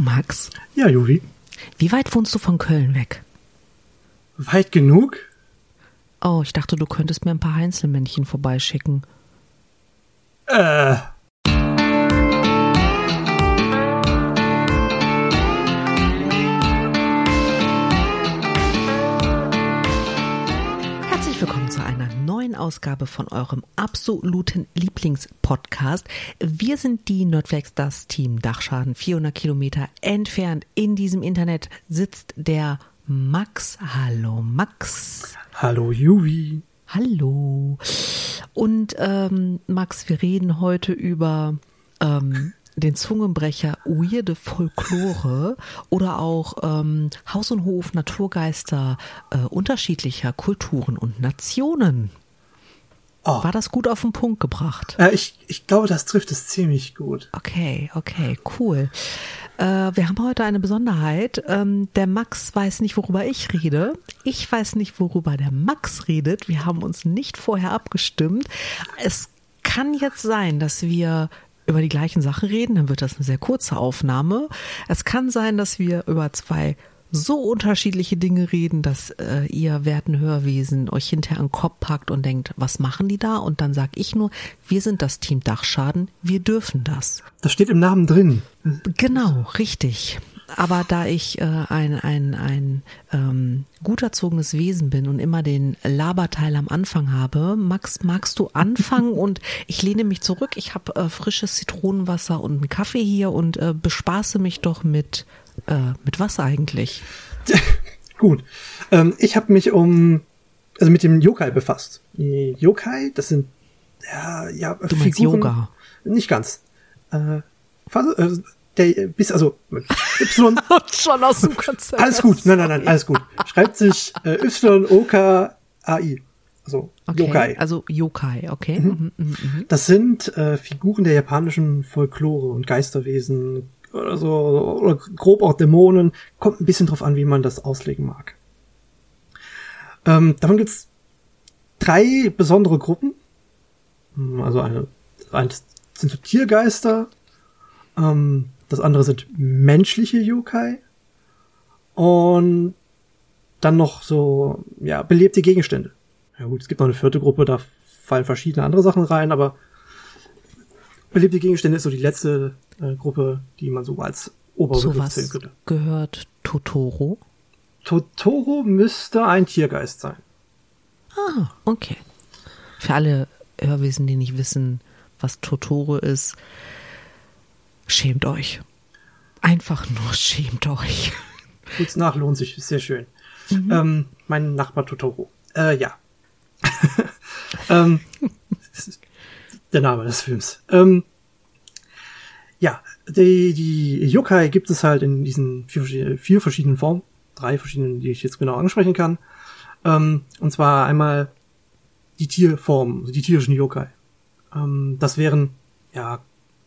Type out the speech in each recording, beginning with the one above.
Max. Ja, Juri. Wie weit wohnst du von Köln weg? Weit genug? Oh, ich dachte, du könntest mir ein paar Heinzelmännchen vorbeischicken. Äh. Ausgabe von eurem absoluten Lieblingspodcast. Wir sind die Nerdflex, das Team Dachschaden. 400 Kilometer entfernt in diesem Internet sitzt der Max. Hallo Max. Hallo Juvi. Hallo. Und ähm, Max, wir reden heute über ähm, den Zungenbrecher weirde Folklore oder auch ähm, Haus und Hof, Naturgeister äh, unterschiedlicher Kulturen und Nationen. Oh. War das gut auf den Punkt gebracht? Äh, ich, ich glaube, das trifft es ziemlich gut. Okay, okay, cool. Äh, wir haben heute eine Besonderheit. Ähm, der Max weiß nicht, worüber ich rede. Ich weiß nicht, worüber der Max redet. Wir haben uns nicht vorher abgestimmt. Es kann jetzt sein, dass wir über die gleichen Sachen reden, dann wird das eine sehr kurze Aufnahme. Es kann sein, dass wir über zwei so unterschiedliche Dinge reden, dass äh, ihr werten Hörwesen euch hinterher an den Kopf packt und denkt, was machen die da? Und dann sag ich nur, wir sind das Team Dachschaden, wir dürfen das. Das steht im Namen drin. Genau, richtig. Aber da ich äh, ein, ein, ein ähm, gut erzogenes Wesen bin und immer den Laberteil am Anfang habe, Max, magst du anfangen? und ich lehne mich zurück. Ich habe äh, frisches Zitronenwasser und einen Kaffee hier und äh, bespaße mich doch mit, äh, mit was eigentlich? Gut. Ähm, ich habe mich um, also mit dem Yokai befasst. Die Yokai, das sind, ja, ja, Du meinst Figuren. Yoga? Nicht ganz. Äh, äh, der, bis, also, Y, Schon aus dem Konzept. alles gut. Nein, nein, nein, alles gut. Schreibt sich äh, Y-O-K-A-I. Also, Okay, Yokai. also Yokai, okay. Mhm. Mhm, mhm. Das sind äh, Figuren der japanischen Folklore und Geisterwesen oder so, oder grob auch Dämonen. Kommt ein bisschen drauf an, wie man das auslegen mag. Ähm, davon gibt's drei besondere Gruppen. Hm, Also eine, eins sind so Tiergeister, ähm, das andere sind menschliche Yokai und dann noch so, ja, belebte Gegenstände. Ja gut, es gibt noch eine vierte Gruppe, da fallen verschiedene andere Sachen rein, aber belebte Gegenstände ist so die letzte äh, Gruppe, die man so als Oberbegriff was zählen könnte. gehört Totoro? Totoro müsste ein Tiergeist sein. Ah, okay. Für alle Hörwesen, die nicht wissen, was Totoro ist, schämt euch. Einfach nur schämt euch. Kurz nach lohnt sich, ist sehr schön. Ähm, mein Nachbar Totoro. Äh, ja. ähm, der Name des Films. Ähm, ja, die, die Yokai gibt es halt in diesen vier, vier verschiedenen Formen. Drei verschiedenen, die ich jetzt genau ansprechen kann. Ähm, und zwar einmal die Tierformen, also die tierischen Yokai. Ähm, das wären, ja,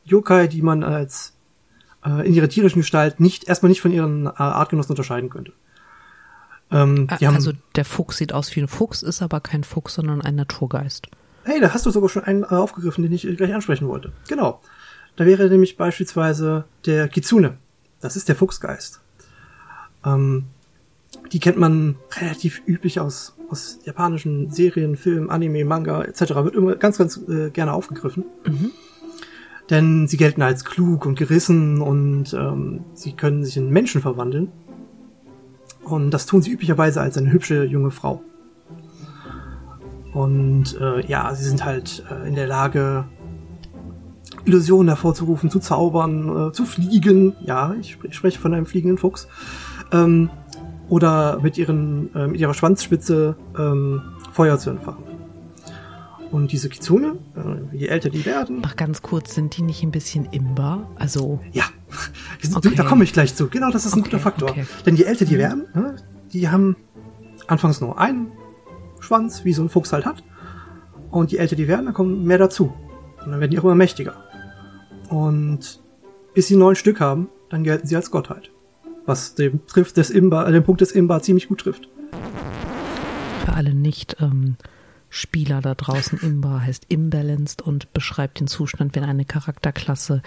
Yokai, die man als äh, in ihrer tierischen Gestalt nicht, erstmal nicht von ihren äh, Artgenossen unterscheiden könnte. Ähm, haben, Also der Fuchs sieht aus wie ein Fuchs, ist aber kein Fuchs, sondern ein Naturgeist. hey, da hast du sogar schon einen äh, aufgegriffen, den ich gleich ansprechen wollte. Genau. Da wäre nämlich beispielsweise der Kitsune. Das ist der Fuchsgeist. Ähm, die kennt man relativ üblich aus, aus japanischen Serien, Filmen, Anime, Manga etc. Wird immer ganz, ganz äh, gerne aufgegriffen. Denn sie gelten als klug und gerissen und ähm, sie können sich in Menschen verwandeln. Und das tun sie üblicherweise als eine hübsche junge Frau. Und äh, ja, sie sind halt äh, in der Lage, Illusionen hervorzurufen, zu zaubern, äh, zu fliegen. Ja, ich, ich spreche von einem fliegenden Fuchs. Ähm, oder mit, ihren, äh, mit ihrer Schwanzspitze ähm, Feuer zu entfachen. Und diese Kitsune, äh, je älter die werden, Mach ganz kurz, sind die nicht ein bisschen imbar? Also, ja, Okay. da komme ich gleich zu. Genau, das ist ein Okay, guter Faktor. okay. Denn je älter die werden, ne, die haben anfangs nur einen Schwanz, wie so ein Fuchs halt hat. Und je älter die werden, dann kommen mehr dazu. Und dann werden die auch immer mächtiger. Und bis sie neun Stück haben, dann gelten sie als Gottheit. Was dem trifft des Imba, äh, den Punkt des Imba ziemlich gut trifft. für alle nicht ähm, Spieler da draußen, Imba heißt imbalanced und beschreibt den Zustand, wenn eine Charakterklasse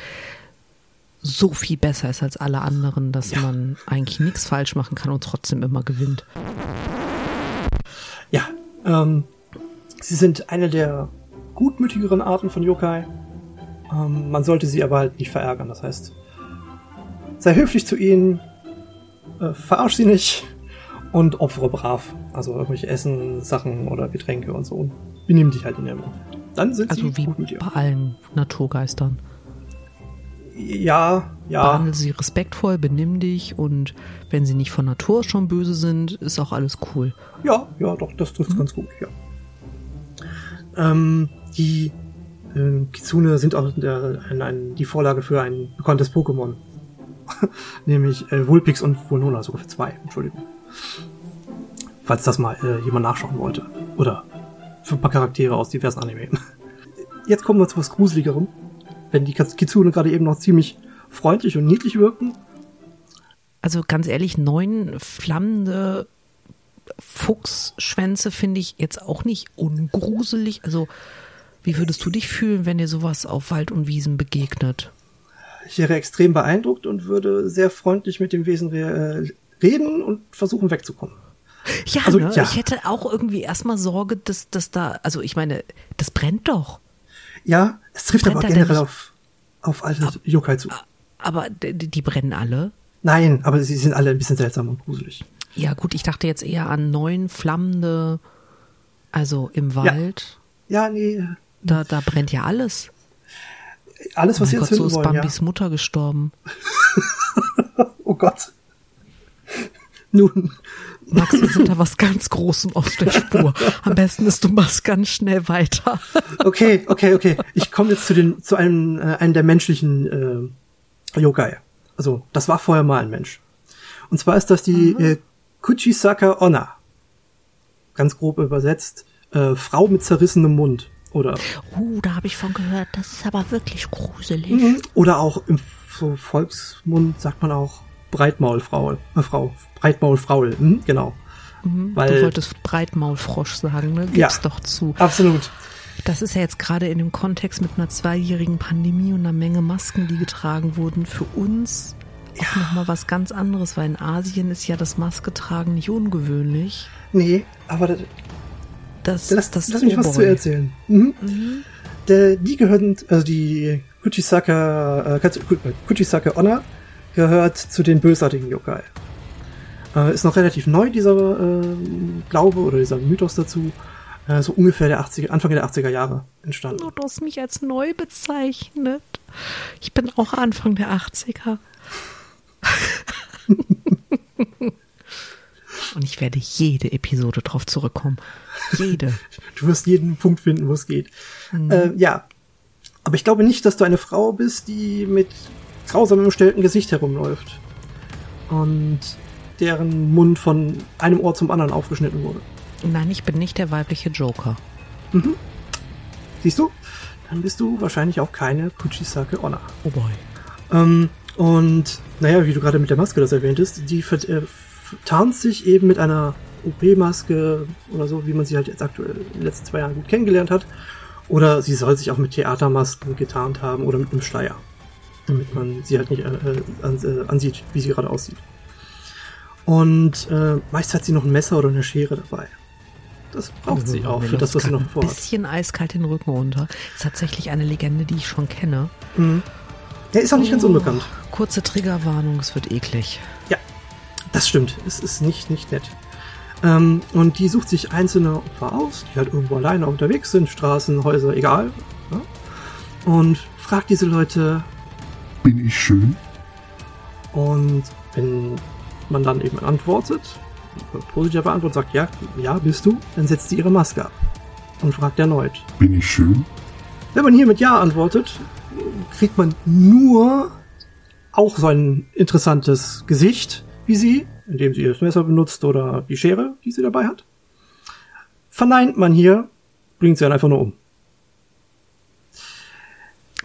so viel besser ist als alle anderen, dass ja. man eigentlich nichts falsch machen kann und trotzdem immer gewinnt. Ja, ähm, sie sind eine der gutmütigeren Arten von Yokai. Ähm, man sollte sie aber halt nicht verärgern. Das heißt, sei höflich zu ihnen, äh, verarsch sie nicht und opfere brav. Also irgendwelche Essen, Sachen oder Getränke und so. Und benimm dich halt in der Dann sind also sie wie gut mit dir. bei allen Naturgeistern. Ja, ja. Behandle sie respektvoll, benimm dich und wenn sie nicht von Natur schon böse sind, ist auch alles cool. Ja, ja, doch, das trifft mhm. ganz gut, ja. Ähm, die äh, Kitsune sind auch der, ein, ein, die Vorlage für ein bekanntes Pokémon. Nämlich äh, Vulpix und Vulnona, sogar für zwei, Entschuldigung. Falls das mal äh, jemand nachschauen wollte. Oder für ein paar Charaktere aus diversen Anime. Jetzt kommen wir zu was Gruseligerem wenn die Kitsune gerade eben noch ziemlich freundlich und niedlich wirken. Also ganz ehrlich, neun flammende Fuchsschwänze finde ich jetzt auch nicht ungruselig. Also wie würdest du dich fühlen, wenn dir sowas auf Wald und Wiesen begegnet? Ich wäre extrem beeindruckt und würde sehr freundlich mit dem Wesen re reden und versuchen wegzukommen. Ja, also, ne? ja, ich hätte auch irgendwie erstmal Sorge, dass, dass da, also ich meine, das brennt doch. Ja, es trifft aber generell auf, auf alle ab, Yokai zu. Aber die, die, brennen alle? Nein, aber sie sind alle ein bisschen seltsam und gruselig. Ja, gut, ich dachte jetzt eher an neun flammende, also im Wald. Ja, ja nee. Da, da brennt ja alles. Alles, was oh sie jetzt Gott, so ist wollen, Bambis ja. Mutter gestorben. oh Gott. Nun, Max, wir sind da was ganz Großem aus der Spur. Am besten ist, du machst ganz schnell weiter. okay, okay, okay. Ich komme jetzt zu den zu einem äh, einem der menschlichen äh, Yokai. Also das war vorher mal ein Mensch. Und zwar ist das die mhm. äh, Kuchisaka Onna. Ganz grob übersetzt, äh, Frau mit zerrissenem Mund. Oder. Uh, da habe ich von gehört. Das ist aber wirklich gruselig. Mhm. Oder auch im Volksmund sagt man auch Breitmaulfrau, äh, Frau, Breitmaulfraul, hm, genau. Mhm, Weil, du wolltest Breitmaulfrosch sagen, ne? Gib's ja, doch zu. Absolut. Das ist ja jetzt gerade in dem Kontext mit einer zweijährigen Pandemie und einer Menge Masken, die getragen wurden, für uns auch ja. nochmal was ganz anderes, weil in Asien ist ja das Maske tragen nicht ungewöhnlich. Nee, aber das, das, lass, das lass mich was zu erzählen. Mhm. Mhm. Der, die gehören, also die Kuchisaka, äh, Kuchisaka Onna gehört zu den bösartigen Yokai. Äh, ist noch relativ neu, dieser äh, Glaube oder dieser Mythos dazu. Äh, so ungefähr der 80er, Anfang der 80er Jahre entstanden. Du hast mich als neu bezeichnet. Ich bin auch Anfang der 80er. Und ich werde jede Episode drauf zurückkommen. Jede. Du wirst jeden Punkt finden, wo es geht. Mhm. Äh, ja. Aber ich glaube nicht, dass du eine Frau bist, die mit grausam im stellten Gesicht herumläuft. Und deren Mund von einem Ohr zum anderen aufgeschnitten wurde. Nein, ich bin nicht der weibliche Joker. Mhm. Siehst du? Dann bist du wahrscheinlich auch keine Kuchisake Onna. Oh boy. Ähm, und naja, wie du gerade mit der Maske das erwähntest, die äh, tarnt sich eben mit einer OP-Maske oder so, wie man sie halt jetzt aktuell in den letzten zwei Jahren gut kennengelernt hat. Oder sie soll sich auch mit Theatermasken getarnt haben oder mit einem Schleier damit man sie halt nicht äh, äh, an, äh, ansieht, wie sie gerade aussieht. Und äh, meist hat sie noch ein Messer oder eine Schere dabei. Das braucht sie auch für das, was sie noch vorhat. Ein bisschen eiskalt den Rücken runter. Ist tatsächlich eine Legende, die ich schon kenne. Mhm. Der ist auch nicht oh, ganz unbekannt. Kurze Triggerwarnung, es wird eklig. Ja, das stimmt. Es ist nicht, nicht nett. Ähm, und die sucht sich einzelne Opfer aus, die halt irgendwo alleine unterwegs sind, Straßen, Häuser, egal. Ja? Und fragt diese Leute, bin ich schön? Und wenn man dann eben antwortet, positive Antwort sagt, ja, ja, bist du, dann setzt sie ihre Maske ab und fragt erneut. Bin ich schön? Wenn man hier mit Ja antwortet, kriegt man nur auch so ein interessantes Gesicht wie sie, indem sie das Messer benutzt oder die Schere, die sie dabei hat. Verneint man hier, bringt sie dann einfach nur um.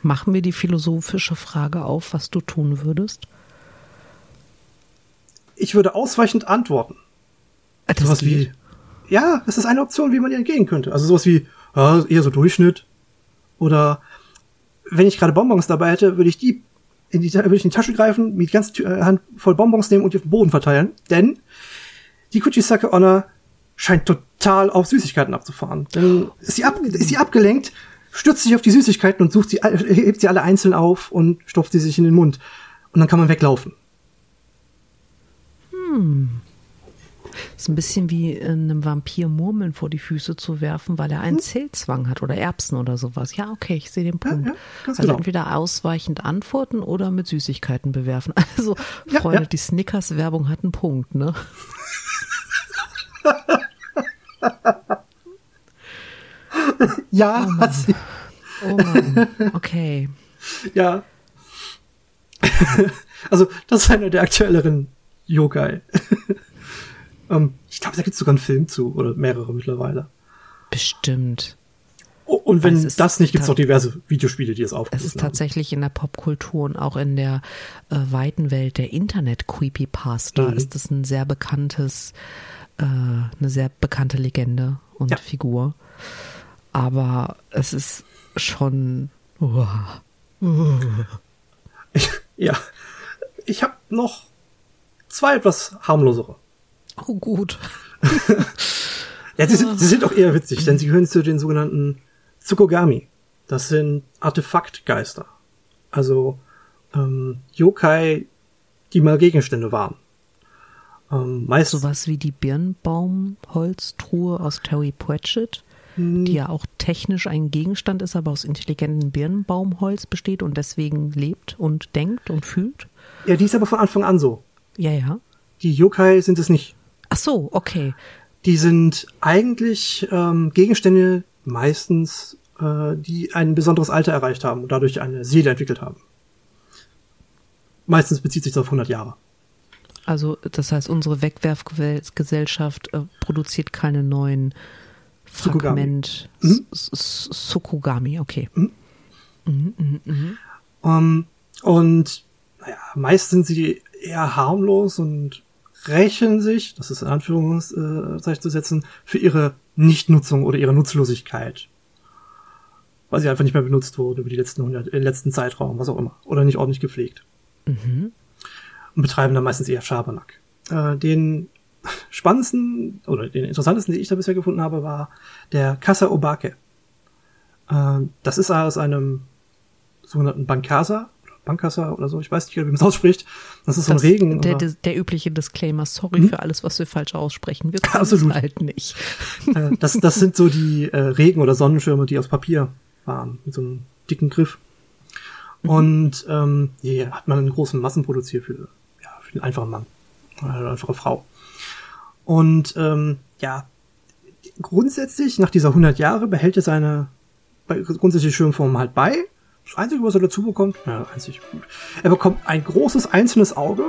Machen wir die philosophische Frage auf, was du tun würdest? Ich würde ausweichend antworten. Das sowas wie, ja, das ist eine Option, wie man ihr entgehen könnte. Also sowas wie, ja, eher so Durchschnitt. Oder wenn ich gerade Bonbons dabei hätte, würde ich die in die, würde ich in die Tasche greifen, mir die ganze äh, Hand voll Bonbons nehmen und die auf den Boden verteilen, denn die Kuchisake Honor scheint total auf Süßigkeiten abzufahren. Dann ist sie, ab, ist sie abgelenkt, stürzt sich auf die Süßigkeiten und sucht sie, all- hebt sie alle einzeln auf und stopft sie sich in den Mund. Und dann kann man weglaufen. Ist ein bisschen wie einem Vampir Murmeln vor die Füße zu werfen, weil er einen Zählzwang hat oder Erbsen oder sowas. Ja, okay, ich sehe den Punkt. ja, ganz also genau. entweder ausweichend antworten oder mit Süßigkeiten bewerfen. Also, Ja, Freunde, ja. die Snickers-Werbung hat einen Punkt, ne? Ja, hat sie. Oh Mann. Okay. Ja. also, das ist einer der aktuelleren Yokai. Ähm, ich glaube, da gibt es sogar einen Film zu, oder mehrere mittlerweile. Bestimmt. Und wenn Es das nicht, gibt es auch diverse Videospiele, die es Es aufgegriffen ist tatsächlich in der Popkultur und auch in der äh, weiten Welt der Internet-Creepypasta Mhm. ist es ein sehr bekanntes, äh, eine sehr bekannte Legende und Ja. Figur. Aber es ist schon. Uah. ja. Ich habe noch zwei etwas harmlosere. Oh gut. Ja, sie sind, sie sind auch eher witzig, denn sie gehören zu den sogenannten Tsukogami. Das sind Artefaktgeister. Also ähm, Yokai, die mal Gegenstände waren. Ähm, meist Sowas wie die Birnbaumholztruhe aus Terry Pratchett, Hm. die ja auch technisch ein Gegenstand ist, aber aus intelligentem Birnbaumholz besteht und deswegen lebt und denkt und fühlt. Ja, die ist aber von Anfang an so. Ja, ja. Die Yokai sind es nicht. Ach so, okay. Die sind eigentlich ähm, Gegenstände meistens, äh, die ein besonderes Alter erreicht haben und dadurch eine Seele entwickelt haben. Meistens bezieht sich das auf 100 Jahre. Also das heißt, unsere Wegwerfgesellschaft äh, produziert keine neuen. Fragment Mhm. S- S- Sukugami, okay. Ähm, und naja, meist sind sie eher harmlos und rächen sich, das ist in Anführungszeichen zu setzen, für ihre Nichtnutzung oder ihre Nutzlosigkeit. Weil sie einfach nicht mehr benutzt wurde über die letzten 100, äh, letzten Zeitraum, was auch immer. Oder nicht ordentlich gepflegt. Und betreiben dann meistens eher Schabernack. Äh, den spannendsten oder den interessantesten, den ich da bisher gefunden habe, war der Kasa Obake. Äh, das ist aus einem sogenannten Bankasa, oder Bankasa oder so, ich weiß nicht, wie man es ausspricht. Das ist so ein Das, Regen. der, oder, der, der übliche Disclaimer, sorry für alles, was wir falsch aussprechen. Wir können Absolut. es halt nicht. äh, das, das sind so die äh, Regen- oder Sonnenschirme, die aus Papier waren, mit so einem dicken Griff. Und ähm, hier hat man einen großen Massenproduzier für, ja, für den einfachen Mann, eine einfache Frau. Und ähm, ja, grundsätzlich, nach dieser 100 Jahre, behält er seine grundsätzliche Schirmform halt bei. Das Einzige, was er dazu bekommt, ja, einzig gut. Er bekommt ein großes einzelnes Auge,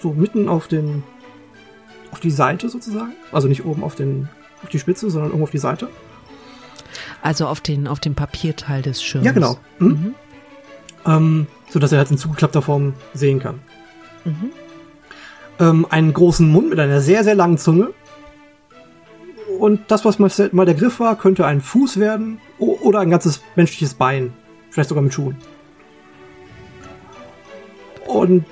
so mitten auf den, auf die Seite sozusagen. Also nicht oben auf den, auf die Spitze, sondern irgendwo auf die Seite. Also auf den, auf dem Papierteil des Schirms. Ja, genau. Mhm. Ähm, so dass er halt in zugeklappter Form sehen kann. Mhm. Ähm, einen großen Mund mit einer sehr, sehr langen Zunge. Und das, was mal der Griff war, könnte ein Fuß werden oder ein ganzes menschliches Bein. Vielleicht sogar mit Schuhen. Und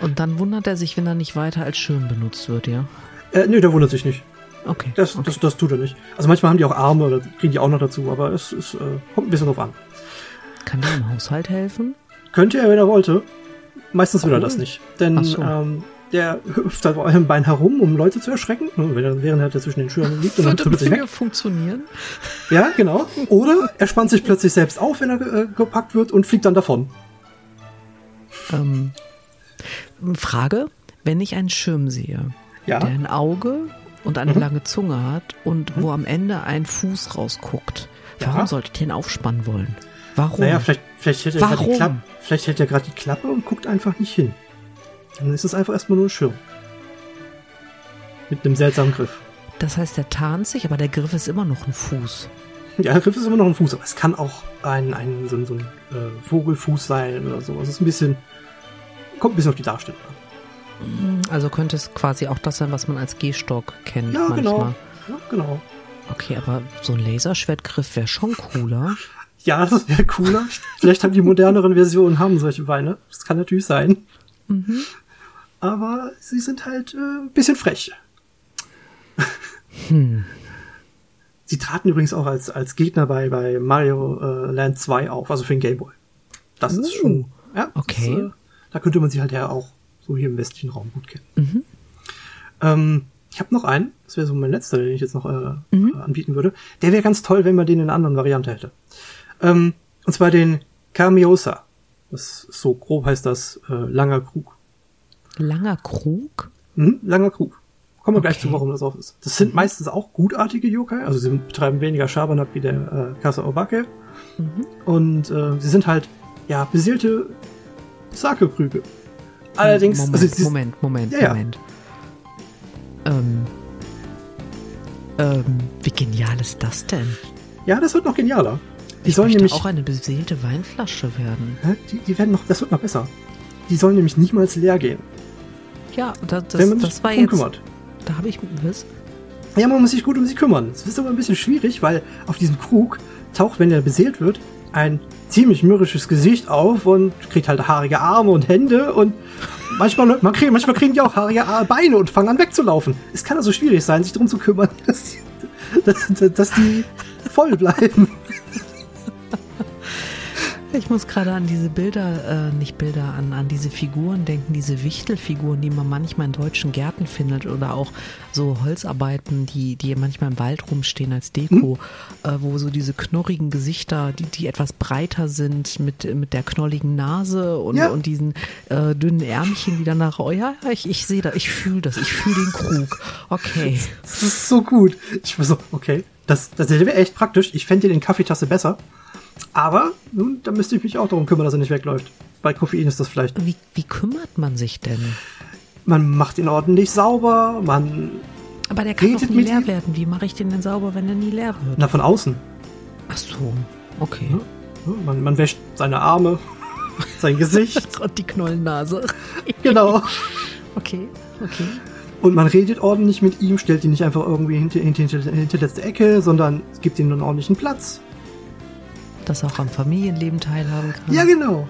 Und dann wundert er sich, wenn er nicht weiter als Schirm benutzt wird, ja? äh, nö, der wundert sich nicht. Okay. Das, okay. das, das tut er nicht. Also manchmal haben die auch Arme oder kriegen die auch noch dazu, aber es, es äh, kommt ein bisschen drauf an. Kann der im Haushalt helfen? Könnte er, wenn er wollte. Meistens will er Cool. das nicht. Denn Ach so. ähm, der hüpft halt auf einem Bein herum, um Leute zu erschrecken, während er zwischen den Schirmen liegt und dann Würde mir weg. funktionieren? Ja, genau. Oder er spannt sich plötzlich selbst auf, wenn er äh, gepackt wird und fliegt dann davon. Ähm, Frage, wenn ich einen Schirm sehe, Ja. der ein Auge und eine Mhm. lange Zunge hat und wo am Ende ein Fuß rausguckt, Ja. warum sollte ich den aufspannen wollen? Warum? Naja, vielleicht, vielleicht hält er gerade die. Vielleicht hält er gerade die Klappe und guckt einfach nicht hin. Dann ist es einfach erstmal nur ein Schirm. Mit einem seltsamen Griff. das heißt, der tarnt sich, aber der Griff ist immer noch ein Fuß. Ja, der Griff ist immer noch ein Fuß, aber es kann auch ein, ein so, ein- so ein äh, Vogelfuß sein oder so. Es ist ein bisschen. Kommt ein bisschen auf die Darstellung an. Also könnte es quasi auch das sein, was man als Gehstock kennt Ja, manchmal. genau. Ja, genau. Okay, aber so ein Laserschwertgriff wäre schon cooler. Ja, das wäre cooler. Vielleicht haben die moderneren Versionen haben solche Beine. Das kann natürlich sein. Aber sie sind halt äh, ein bisschen frech. Sie traten übrigens auch als, als Gegner bei, bei Mario äh, Land 2 auf, also für den Game Boy. Das ist Oh, schon, ja. okay. Das, äh, da könnte man sie halt ja auch so hier im westlichen Raum gut kennen. Ähm, ich habe noch einen, das wäre so mein letzter, den ich jetzt noch äh, äh, anbieten würde. Der wäre ganz toll, wenn man den in einer anderen Variante hätte. Ähm, und zwar den Kamiosa. Das ist so grob heißt das äh, langer Krug. Langer Krug? Mhm, langer Krug. Kommen wir gleich Okay. zu, warum das auf ist. Das sind meistens auch gutartige Yokai, also sie betreiben weniger Schabernack wie der äh, Kasa Obake. Und äh, sie sind halt, ja, beseelte Sake-Krüge. Allerdings, Moment, also Moment, Moment, Ja, ja. Moment. Ähm, ähm, wie genial ist das denn? ja, das wird noch genialer. Die Ich sollen nämlich, auch eine beseelte Weinflasche werden. Die, die werden noch, das wird noch besser. Die sollen nämlich niemals leer gehen, Ja, das, das, das war jetzt. kümmert. Da habe ich was? Ja, man muss sich gut um sie kümmern. Es ist aber ein bisschen schwierig, weil auf diesem Krug taucht, wenn er beseelt wird, ein ziemlich mürrisches Gesicht auf und kriegt halt haarige Arme und Hände und manchmal, man kriegt, manchmal kriegen die auch haarige Ar- Beine und fangen an wegzulaufen. Es kann also schwierig sein, sich darum zu kümmern, dass die, dass, dass die voll bleiben. Ich muss gerade an diese Bilder, äh, nicht Bilder, an, an diese Figuren denken, diese Wichtelfiguren, die man manchmal in deutschen Gärten findet oder auch so Holzarbeiten, die, die manchmal im Wald rumstehen als Deko, äh, wo so diese knorrigen Gesichter, die, die etwas breiter sind, mit, mit der knolligen Nase und, Ja. und diesen äh, dünnen Ärmchen, die danach, oh ja, ich, ich sehe das, ich fühle das, ich fühle den Krug. Okay. Das ist so gut. Ich war so, okay, das, das wäre echt praktisch. Ich fände den Kaffeetasse besser. Aber nun, da müsste ich mich auch darum kümmern, dass er nicht wegläuft. Bei Koffein ist das vielleicht. Wie, wie kümmert man sich denn? Man macht ihn ordentlich sauber, man Aber der kann doch nie leer ihm? werden. Wie mache ich den denn sauber, wenn er nie leer wird? Na, von außen. Ach so, okay. Ja, Man, man wäscht seine Arme, sein Gesicht. Und die Knollennase. genau. Okay, okay. Und man redet ordentlich mit ihm, stellt ihn nicht einfach irgendwie hinter, hinter, hinter, hinter letzte Ecke, sondern gibt ihm einen ordentlichen Platz. Dass er auch am Familienleben teilhaben kann. Ja, genau.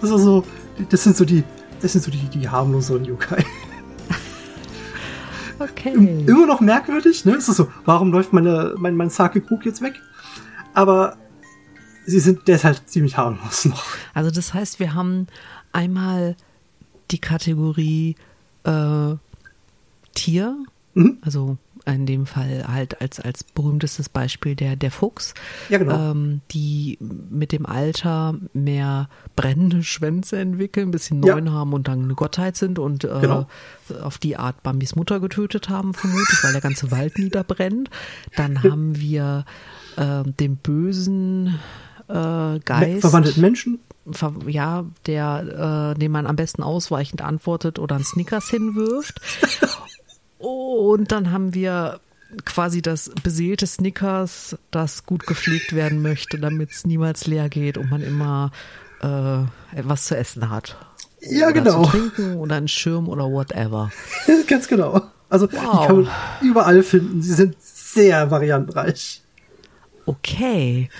Das ist so, das sind so die, das sind so die, die harmloseren Yokai. Okay. Immer noch merkwürdig, ne? Es ist so, warum läuft meine, mein, mein Sake-Krug jetzt weg? Aber sie sind, der ist halt ziemlich harmlos noch. Also das heißt, wir haben einmal die Kategorie äh, Tier, Mhm. also in dem Fall halt als, als berühmtestes Beispiel der, der Fuchs, Ja, genau. ähm, die mit dem Alter mehr brennende Schwänze entwickeln, ein bisschen Ja. neun haben und dann eine Gottheit sind und äh, Genau. auf die Art Bambis Mutter getötet haben, vermutlich, weil der ganze Wald niederbrennt. Dann haben wir äh, den bösen äh, Geist. Verwandelten Menschen. ja, der, äh, dem man am besten ausweichend antwortet oder einen Snickers hinwirft. Und dann haben wir quasi das beseelte Snickers, das gut gepflegt werden möchte, damit es niemals leer geht und man immer äh, etwas zu essen hat. Ja, oder genau. Zu trinken oder einen Schirm oder whatever. Ganz genau. Also, die Wow. kann man überall finden. Sie sind sehr variantenreich. Okay.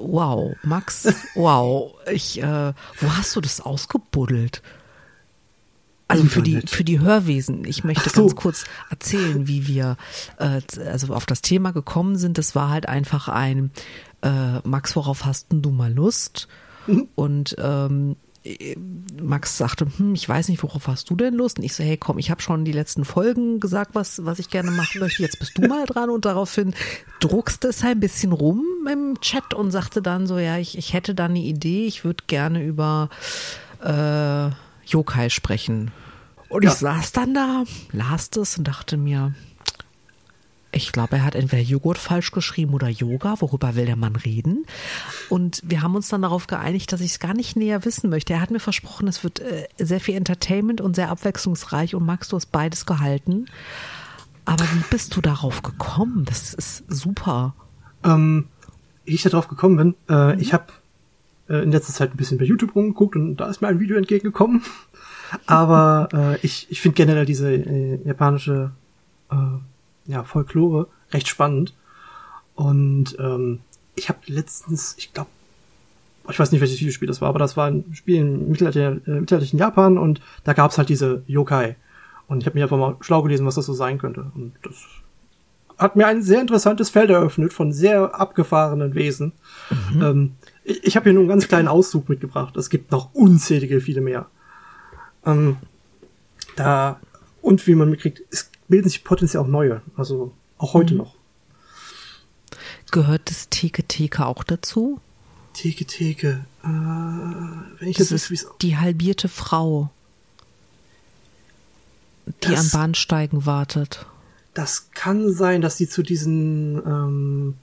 Wow, Max, wow. Ich, äh, wo hast du das ausgebuddelt? Also für die, für die Hörwesen. Ich möchte so. ganz kurz erzählen, wie wir äh, also auf das Thema gekommen sind. Das war halt einfach ein äh, Max, worauf hast denn du mal Lust? Mhm. Und ähm, äh, Max sagte, hm, ich weiß nicht, worauf hast du denn Lust? Und ich so, hey, komm, ich habe schon die letzten Folgen gesagt, was, was ich gerne machen möchte. Jetzt bist du mal dran und daraufhin druckste es ein bisschen rum im Chat und sagte dann so, ja, ich, ich hätte da eine Idee, ich würde gerne über äh, Yokai sprechen. Und Ja. ich saß dann da, las das und dachte mir, ich glaube, er hat entweder Joghurt falsch geschrieben oder Yoga. Worüber will der Mann reden? Und wir haben uns dann darauf geeinigt, dass ich es gar nicht näher wissen möchte. Er hat mir versprochen, es wird äh, sehr viel Entertainment und sehr abwechslungsreich. Und Max, du hast beides gehalten. Aber wie bist du darauf gekommen? Das ist super. Ähm, wie ich da drauf gekommen bin, äh, ich habe äh, in letzter Zeit ein bisschen bei YouTube rumgeguckt und da ist mir ein Video entgegengekommen. Aber äh, ich, ich finde generell diese äh, japanische äh, ja, Folklore recht spannend. Und ähm, ich habe letztens, ich glaube, ich weiß nicht, welches Videospiel das war, aber das war ein Spiel im mittelalter, äh, mittelalterlichen Japan und da gab's halt diese Yokai. Und ich habe mir einfach mal schlau gelesen, was das so sein könnte. Und das hat mir ein sehr interessantes Feld eröffnet von sehr abgefahrenen Wesen. Mhm. Ähm, ich habe hier nur einen ganz kleinen Auszug mitgebracht. Es gibt noch unzählige, viele mehr. Ähm, da, und wie man mitkriegt, es bilden sich potenziell auch neue. Also auch heute mhm. noch. Gehört das Theke Theke auch dazu? Theke Theke. Äh, wenn ich das ist weiß, die halbierte Frau, die das, am Bahnsteigen wartet. Das kann sein, dass die zu diesen ähm,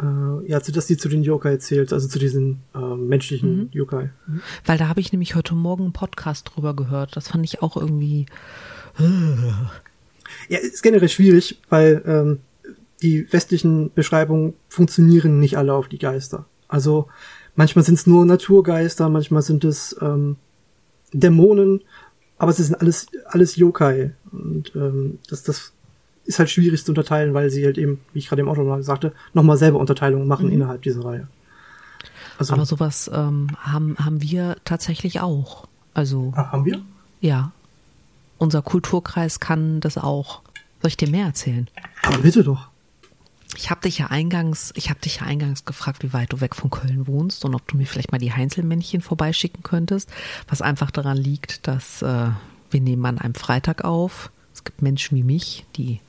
äh, ja, dass die zu den Yokai zählt, also zu diesen äh, menschlichen mhm. Yokai. Mhm. Weil da habe ich nämlich heute Morgen einen Podcast drüber gehört. Das fand ich auch irgendwie. Ja, ist generell schwierig, weil ähm, die westlichen Beschreibungen funktionieren nicht alle auf die Geister. Also manchmal sind es nur Naturgeister, manchmal sind es ähm, Dämonen, aber es sind alles alles Yokai und ähm, das das ist halt schwierig zu unterteilen, weil sie halt eben, wie ich gerade im Auto mal sagte, nochmal selber Unterteilungen machen mhm. innerhalb dieser Reihe. Also, Aber sowas ähm, haben, haben wir tatsächlich auch. Also. Ach, haben wir? Ja. Unser Kulturkreis kann das auch. Soll ich dir mehr erzählen? Aber bitte doch. Ich habe dich ja eingangs, ich habe dich ja eingangs gefragt, wie weit du weg von Köln wohnst und ob du mir vielleicht mal die Heinzelmännchen vorbeischicken könntest, was einfach daran liegt, dass äh, wir nehmen an einem Freitag auf es gibt Menschen wie mich, die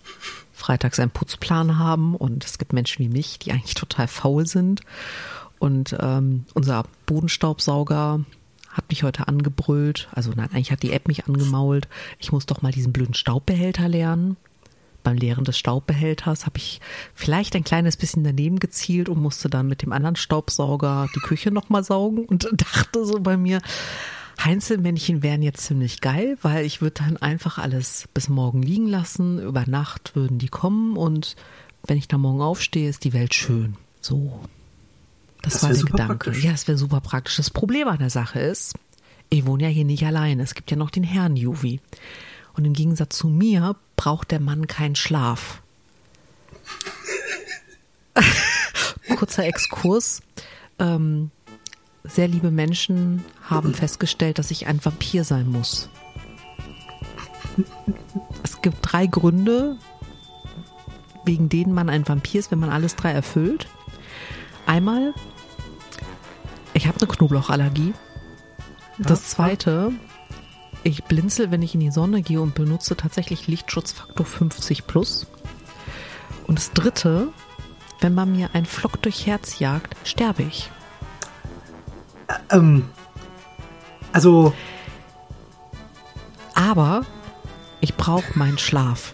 freitags einen Putzplan haben und es gibt Menschen wie mich, die eigentlich total faul sind. Und ähm, unser Bodenstaubsauger hat mich heute angebrüllt. Also nein, eigentlich hat die App mich angemault. Ich muss doch mal diesen blöden Staubbehälter lernen. Beim Leeren des Staubbehälters habe ich vielleicht ein kleines bisschen daneben gezielt und musste dann mit dem anderen Staubsauger die Küche nochmal saugen und dachte so bei mir, Heinzelmännchen wären jetzt ziemlich geil, weil ich würde dann einfach alles bis morgen liegen lassen. Über Nacht würden die kommen und wenn ich dann morgen aufstehe, ist die Welt schön. So. Das, das war der Gedanke. Praktisch. Ja, es wäre super praktisch. Das Problem an der Sache ist, ich wohne ja hier nicht alleine. Es gibt ja noch den Herrn Juvi. Und im Gegensatz zu mir braucht der Mann keinen Schlaf. Kurzer Exkurs. Ähm, sehr liebe Menschen haben festgestellt, dass ich ein Vampir sein muss. Es gibt drei Gründe, wegen denen man ein Vampir ist, wenn man alles drei erfüllt. Einmal, ich habe eine Knoblauchallergie. Das zweite, ich blinzel, wenn ich in die Sonne gehe und benutze tatsächlich Lichtschutzfaktor 50 plus. Und das dritte, wenn man mir ein Flock durch Herz jagt, sterbe ich. Ähm, also. Aber ich brauche meinen Schlaf.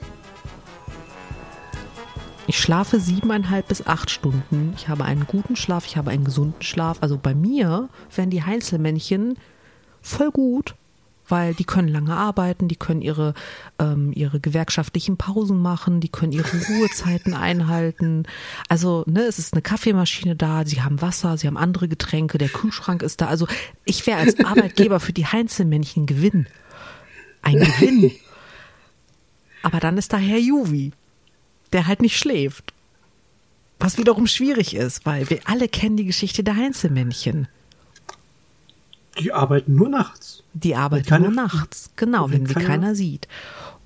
Ich schlafe siebeneinhalb bis acht Stunden. Ich habe einen guten Schlaf, ich habe einen gesunden Schlaf. Also bei mir werden die Heinzelmännchen voll gut weil die können lange arbeiten, die können ihre, ähm, ihre gewerkschaftlichen Pausen machen, die können ihre Ruhezeiten einhalten. Also, ne, es ist eine Kaffeemaschine da, sie haben Wasser, sie haben andere Getränke, der Kühlschrank ist da. Also, ich wäre als Arbeitgeber für die Heinzelmännchen Gewinn. Ein Gewinn. Aber dann ist da Herr Juvi, der halt nicht schläft. Was wiederum schwierig ist, weil wir alle kennen die Geschichte der Heinzelmännchen. Die arbeiten nur nachts. Die arbeiten nur nachts, genau, wenn, wenn sie keiner sieht.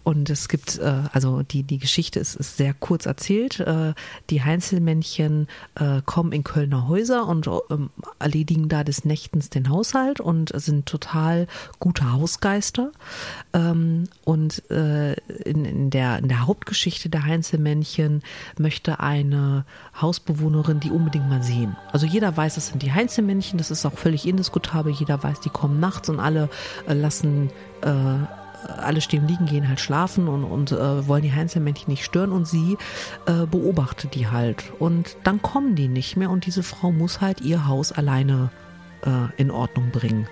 Und es gibt, äh, also die, die Geschichte ist, ist sehr kurz erzählt. Äh, die Heinzelmännchen äh, kommen in Kölner Häuser und ähm, erledigen da des Nächtens den Haushalt und sind total gute Hausgeister. Ähm, und in, in, der, in der Hauptgeschichte der Heinzelmännchen möchte eine Hausbewohnerin die unbedingt mal sehen. Also jeder weiß, es sind die Heinzelmännchen, das ist auch völlig indiskutabel. Jeder weiß, die kommen nachts und alle lassen alle stehen liegen, gehen halt schlafen und, und äh, wollen die Heinzelmännchen nicht stören und sie äh, beobachtet die halt. Und dann kommen die nicht mehr und diese Frau muss halt ihr Haus alleine äh, in Ordnung bringen.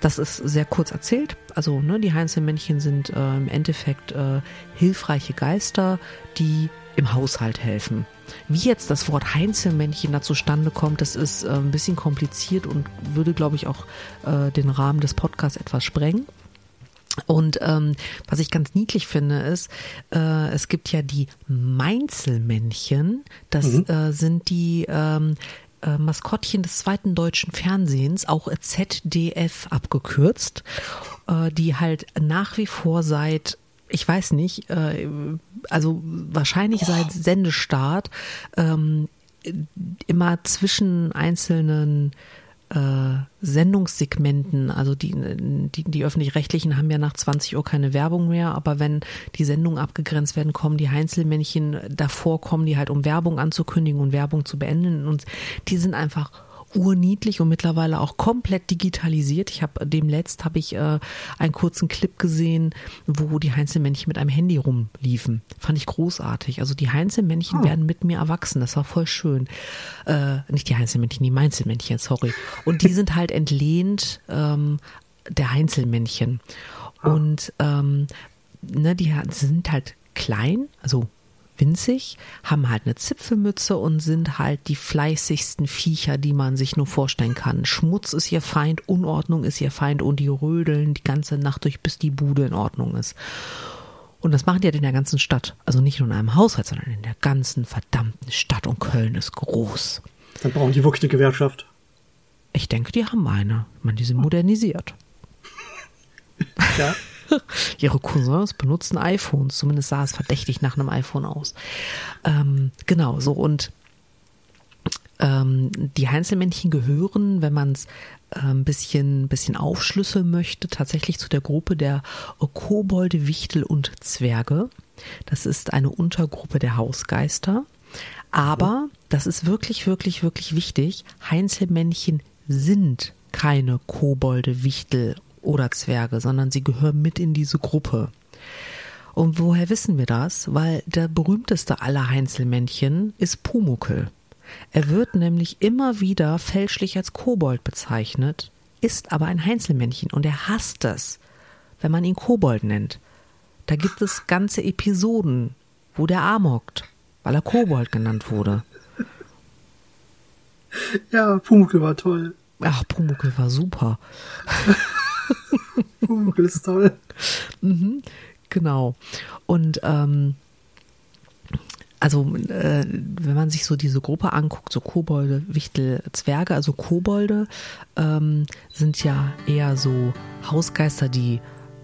Das ist sehr kurz erzählt. Also ne, die Heinzelmännchen sind äh, im Endeffekt äh, hilfreiche Geister, die im Haushalt helfen. Wie jetzt das Wort Heinzelmännchen da zustande kommt, das ist äh, ein bisschen kompliziert und würde, glaube ich, auch äh, den Rahmen des Podcasts etwas sprengen. Und ähm, was ich ganz niedlich finde, ist, äh, es gibt ja die Mainzelmännchen. Das Mhm. äh, sind die ähm, äh, Maskottchen des zweiten deutschen Fernsehens, auch ZDF abgekürzt, äh, die halt nach wie vor seit ich weiß nicht, äh, also wahrscheinlich seit Sendestart ähm, immer zwischen einzelnen äh, Sendungssegmenten, also die, die, die öffentlich-rechtlichen haben ja nach 20 Uhr keine Werbung mehr, aber wenn die Sendungen abgegrenzt werden, kommen die Heinzelmännchen davor, kommen die halt, um Werbung anzukündigen und Werbung zu beenden. Und die sind einfach urniedlich und mittlerweile auch komplett digitalisiert. Ich habe demletzt habe ich äh, einen kurzen Clip gesehen, wo die Heinzelmännchen mit einem Handy rumliefen. Fand ich großartig. Also die Heinzelmännchen Ah. werden mit mir erwachsen. Das war voll schön. Äh, nicht die Heinzelmännchen, die Mainzelmännchen, sorry. Und die sind halt entlehnt ähm, der Heinzelmännchen. Und ähm, ne, die sind halt klein, also winzig, haben halt eine Zipfelmütze und sind halt die fleißigsten Viecher, die man sich nur vorstellen kann. Schmutz ist ihr Feind, Unordnung ist ihr Feind und die rödeln die ganze Nacht durch, bis die Bude in Ordnung ist. Und das machen die halt in der ganzen Stadt. Also nicht nur in einem Haushalt, sondern in der ganzen verdammten Stadt. Und Köln ist groß. Dann brauchen die wirklich eine Gewerkschaft. Ich denke, die haben eine. Ich meine, die sind modernisiert. Ja. Ihre Cousins benutzen iPhones. Zumindest sah es verdächtig nach einem iPhone aus. Ähm, genau, so und ähm, die Heinzelmännchen gehören, wenn man es ein bisschen, bisschen aufschlüsseln möchte, tatsächlich zu der Gruppe der Kobolde, Wichtel und Zwerge. Das ist eine Untergruppe der Hausgeister. Aber, das ist wirklich, wirklich, wirklich wichtig, Heinzelmännchen sind keine Kobolde, Wichtel oder Zwerge, sondern sie gehören mit in diese Gruppe. Und woher wissen wir das? Weil der berühmteste aller Heinzelmännchen ist Pumuckel. Er wird nämlich immer wieder fälschlich als Kobold bezeichnet, ist aber ein Heinzelmännchen und er hasst es, wenn man ihn Kobold nennt. Da gibt es ganze Episoden, wo der amokт, weil er Kobold genannt wurde. Ja, Pumuckl war toll. Ach, Pumuckel war super. Ist toll. Genau. Und ähm, also äh, wenn man sich so diese Gruppe anguckt, so Kobolde, Wichtel, Zwerge, also Kobolde ähm, sind ja eher so Hausgeister, die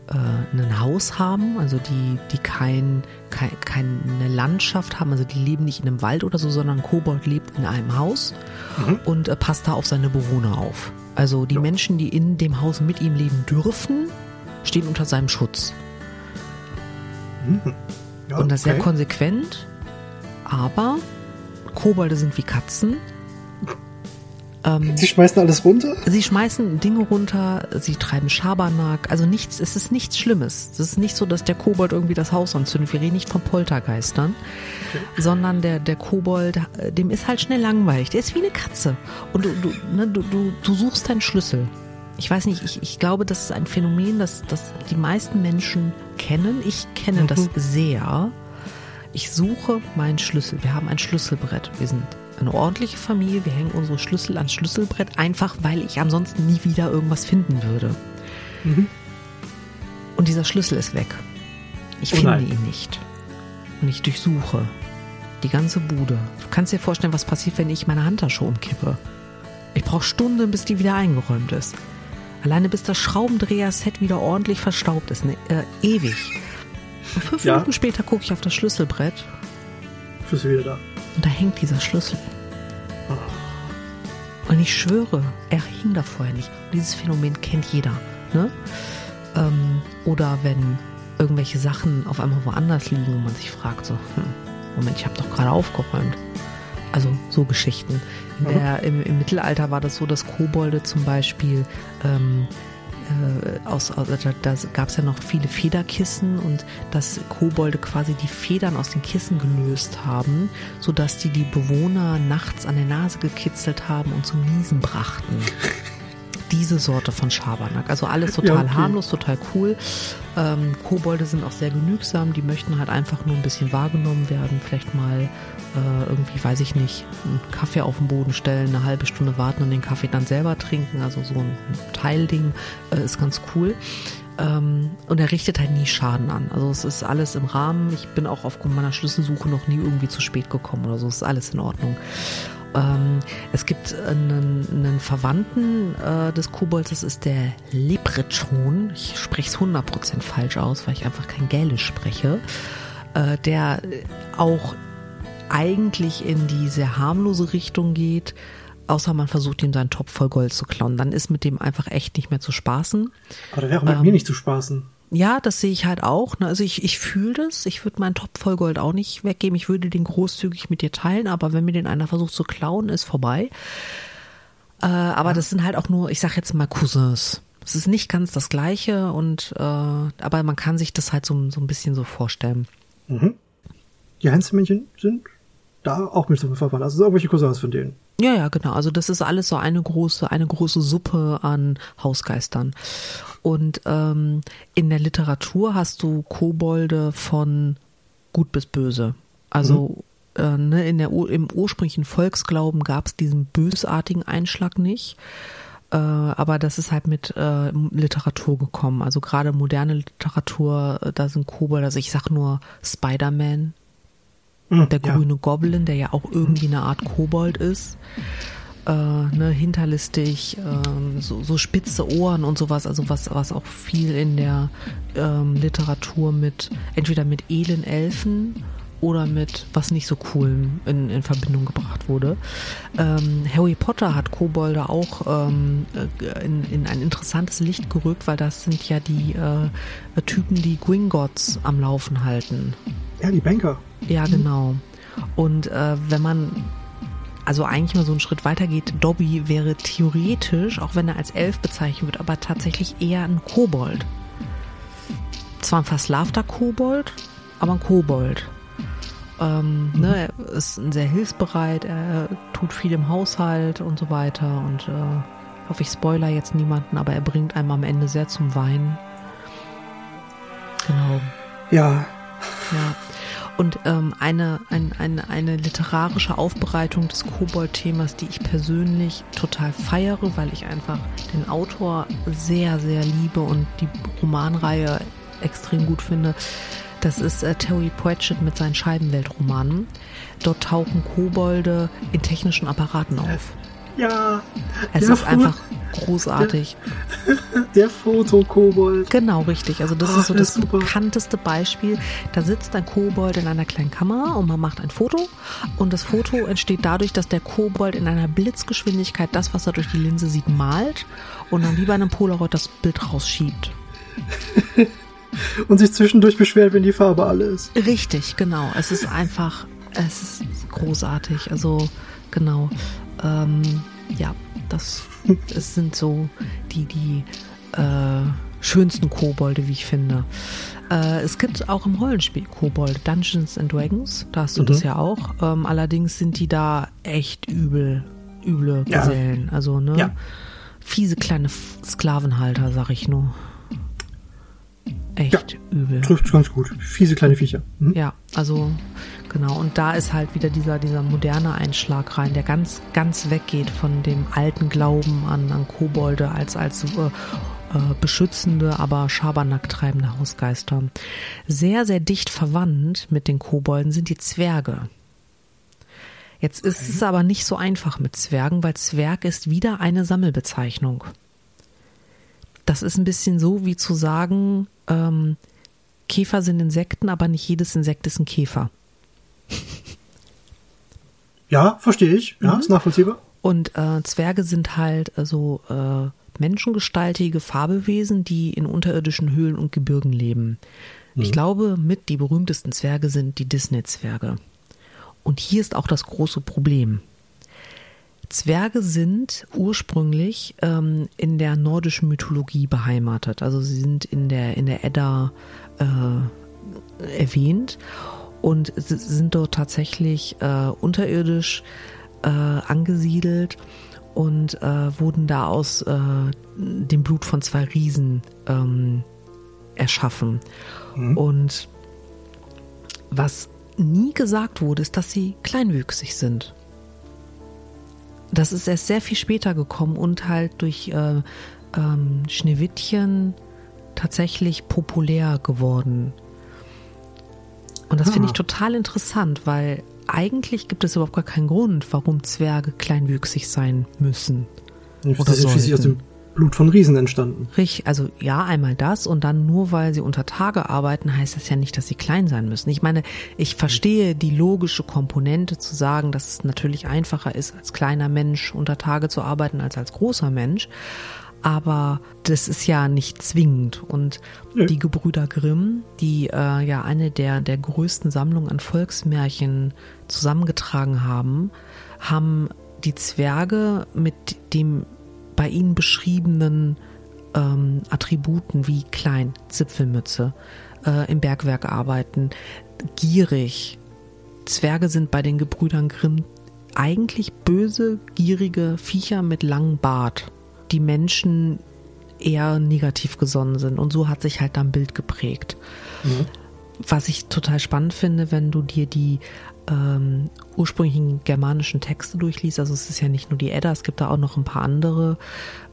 äh, ein Haus haben, also die, die kein, kein, keine Landschaft haben, also die leben nicht in einem Wald oder so, sondern Kobold lebt in einem Haus und äh, passt da auf seine Bewohner auf. Also die Menschen, die in dem Haus mit ihm leben dürfen, stehen unter seinem Schutz. Ja, Und das sehr okay. konsequent, aber Kobolde sind wie Katzen. Ähm, Sie schmeißen alles runter? sie schmeißen Dinge runter, sie treiben Schabernack, also nichts, es ist nichts Schlimmes. Es ist nicht so, dass der Kobold irgendwie das Haus anzündet. Wir reden nicht von Poltergeistern, sondern der, der Kobold, äh, dem ist halt schnell langweilig. Der ist wie eine Katze. Und du, du, ne, du, du, du suchst deinen Schlüssel. Ich weiß nicht, ich, ich glaube, das ist ein Phänomen, das, das die meisten Menschen kennen. Ich kenne das sehr. Ich suche meinen Schlüssel. Wir haben ein Schlüsselbrett. Wir sind eine ordentliche Familie. Wir hängen unsere Schlüssel ans Schlüsselbrett, einfach weil ich ansonsten nie wieder irgendwas finden würde. Und dieser Schlüssel ist weg. Ich Oh finde nein. ihn nicht. Und ich durchsuche die ganze Bude. Du kannst dir vorstellen, was passiert, wenn ich meine Handtasche umkippe. Ich brauche Stunden, bis die wieder eingeräumt ist. Alleine bis das Schraubendreher-Set wieder ordentlich verstaubt ist. Ne, äh, ewig. Und fünf Ja. Minuten später gucke ich auf das Schlüsselbrett Schlüssel wieder da. und da hängt dieser Schlüssel. Und ich schwöre, er hing da vorher nicht. Dieses Phänomen kennt jeder. Ne? Ähm, oder wenn irgendwelche Sachen auf einmal woanders liegen und man sich fragt so, hm, Moment, ich habe doch gerade aufgeräumt. Also so Geschichten. Der, im, Im Mittelalter war das so, dass Kobolde zum Beispiel ähm, äh, aus, aus da, da gab es ja noch viele Federkissen und dass Kobolde quasi die Federn aus den Kissen gelöst haben, sodass die die Bewohner nachts an der Nase gekitzelt haben und zum Niesen brachten. Diese Sorte von Schabernack. Also alles total Ja, okay. harmlos, total cool. Ähm, Kobolde sind auch sehr genügsam, die möchten halt einfach nur ein bisschen wahrgenommen werden. Vielleicht mal äh, irgendwie, weiß ich nicht, einen Kaffee auf den Boden stellen, eine halbe Stunde warten und den Kaffee dann selber trinken. Also so ein Teilding äh, ist ganz cool. Ähm, und er richtet halt nie Schaden an. Also es ist alles im Rahmen. Ich bin auch aufgrund meiner Schlüsselsuche noch nie irgendwie zu spät gekommen oder so. Es ist alles in Ordnung. Ähm, es gibt einen, einen Verwandten äh, des Kobolds, das ist der Leprechaun. Ich spreche es 100% falsch aus, weil ich einfach kein Gälisch spreche. Äh, der auch eigentlich in die sehr harmlose Richtung geht, außer man versucht ihm seinen Topf voll Gold zu klauen. Dann ist mit dem einfach echt nicht mehr zu spaßen. Aber da wäre auch mit mir nicht zu spaßen. Ja, das sehe ich halt auch. ne. Also ich, ich fühle das. Ich würde meinen Topf voll Gold auch nicht weggeben. Ich würde den großzügig mit dir teilen, aber wenn mir den einer versucht zu klauen, ist vorbei. Äh, aber das sind halt auch nur, ich sag jetzt mal Cousins. Es ist nicht ganz das Gleiche und äh, aber man kann sich das halt so, so ein bisschen so vorstellen. Die Heinzelmännchen sind da auch mit so verwandt. Also irgendwelche Cousins von denen. Ja, ja, genau. Also das ist alles so eine große, eine große Suppe an Hausgeistern. Und ähm, in der Literatur hast du Kobolde von gut bis böse. Also äh, ne, in der, im ursprünglichen Volksglauben gab es diesen bösartigen Einschlag nicht. Äh, aber das ist halt mit äh, Literatur gekommen. Also gerade moderne Literatur, äh, da sind Kobolde, also ich sag nur Spider-Man, Hm, der ja. grüne Goblin, der ja auch irgendwie eine Art Kobold ist. Äh, ne, hinterlistig, ähm, so, so spitze Ohren und sowas, also was, was auch viel in der ähm, Literatur mit, entweder mit edlen Elfen oder mit was nicht so coolem in, in Verbindung gebracht wurde. Ähm, Harry Potter hat Kobolde auch ähm, äh, in, in ein interessantes Licht gerückt, weil das sind ja die äh, Typen, die Gringotts am Laufen halten. Ja, die Banker. Ja, genau. Und äh, wenn man also eigentlich mal so einen Schritt weiter geht, Dobby wäre theoretisch, auch wenn er als Elf bezeichnet wird, aber tatsächlich eher ein Kobold. Zwar ein verslavter Kobold, aber ein Kobold. Ähm, ne, er ist sehr hilfsbereit, er tut viel im Haushalt und so weiter und äh, hoffe ich spoiler jetzt niemanden, aber er bringt einem am Ende sehr zum Weinen. Genau. Ja, Ja. Und ähm, eine, ein, eine, eine literarische Aufbereitung des Kobold-Themas, die ich persönlich total feiere, weil ich einfach den Autor sehr, sehr liebe und die Romanreihe extrem gut finde. Das ist äh, Terry Pratchett mit seinen Scheibenweltromanen. Dort tauchen Kobolde in technischen Apparaten auf. Ja. Es der ist Fo- einfach großartig. Der Fotokobold. Genau, richtig. Also das Oh, ist so der das super. bekannteste Beispiel. Da sitzt ein Kobold in einer kleinen Kamera und man macht ein Foto und das Foto entsteht dadurch, dass der Kobold in einer Blitzgeschwindigkeit das, was er durch die Linse sieht, malt und dann wie bei einem Polaroid das Bild rausschiebt. Und sich zwischendurch beschwert, wenn die Farbe alle ist. Richtig, genau. Es ist einfach, es ist großartig. Also genau. Ähm, ja, das, das sind so die, die äh, schönsten Kobolde, wie ich finde. Äh, es gibt auch im Rollenspiel Kobolde, Dungeons and Dragons, da hast du Mhm. das ja auch. Ähm, allerdings sind die da echt übel, üble Ja. Gesellen. Also, ne? Ja. Fiese kleine Sklavenhalter, sag ich nur. Echt übel. Trifft ganz gut. Fiese kleine Viecher. Hm? Ja, also genau. Und da ist halt wieder dieser, dieser moderne Einschlag rein, der ganz, ganz weggeht von dem alten Glauben an, an Kobolde als, als äh, äh, beschützende, aber Schabernack treibende Hausgeister. Sehr, sehr dicht verwandt mit den Kobolden sind die Zwerge. Jetzt ist es aber nicht so einfach mit Zwergen, weil Zwerg ist wieder eine Sammelbezeichnung. Das ist ein bisschen so wie zu sagen, ähm, Käfer sind Insekten, aber nicht jedes Insekt ist ein Käfer. Ja, verstehe ich. Ja, ist nachvollziehbar. Und äh, Zwerge sind halt äh, so äh, menschengestaltige Fabelwesen, die in unterirdischen Höhlen und Gebirgen leben. Ich glaube, mit die berühmtesten Zwerge sind die Disney-Zwerge. Und hier ist auch das große Problem. Zwerge sind ursprünglich ähm, in der nordischen Mythologie beheimatet. Also sie sind in der, in der Edda äh, erwähnt und sind dort tatsächlich äh, unterirdisch äh, angesiedelt und äh, wurden da aus äh, dem Blut von zwei Riesen ähm, erschaffen. Und was nie gesagt wurde, ist, dass sie kleinwüchsig sind. Das ist erst sehr viel später gekommen und halt durch äh, ähm, Schneewittchen tatsächlich populär geworden. Und das finde Ah. ich total interessant, weil eigentlich gibt es überhaupt gar keinen Grund, warum Zwerge kleinwüchsig sein müssen. Das Oder ist schließlich aus dem. Blut von Riesen entstanden. Richtig, also ja, einmal das und dann nur weil sie unter Tage arbeiten, heißt das ja nicht, dass sie klein sein müssen. Ich meine, ich verstehe die logische Komponente zu sagen, dass es natürlich einfacher ist, als kleiner Mensch unter Tage zu arbeiten als als großer Mensch. Aber das ist ja nicht zwingend. Und Nö. die Gebrüder Grimm, die äh, ja eine der, der größten Sammlungen an Volksmärchen zusammengetragen haben, haben die Zwerge mit dem bei ihnen beschriebenen ähm, Attributen wie klein, Zipfelmütze, äh, im Bergwerk arbeiten, gierig. Zwerge sind bei den Gebrüdern Grimm eigentlich böse, gierige Viecher mit langem Bart, die Menschen eher negativ gesonnen sind. Und so hat sich halt dann Bild geprägt. Was ich total spannend finde, wenn du dir die ähm, ursprünglichen germanischen Texte durchliest, also es ist ja nicht nur die Edda, es gibt da auch noch ein paar andere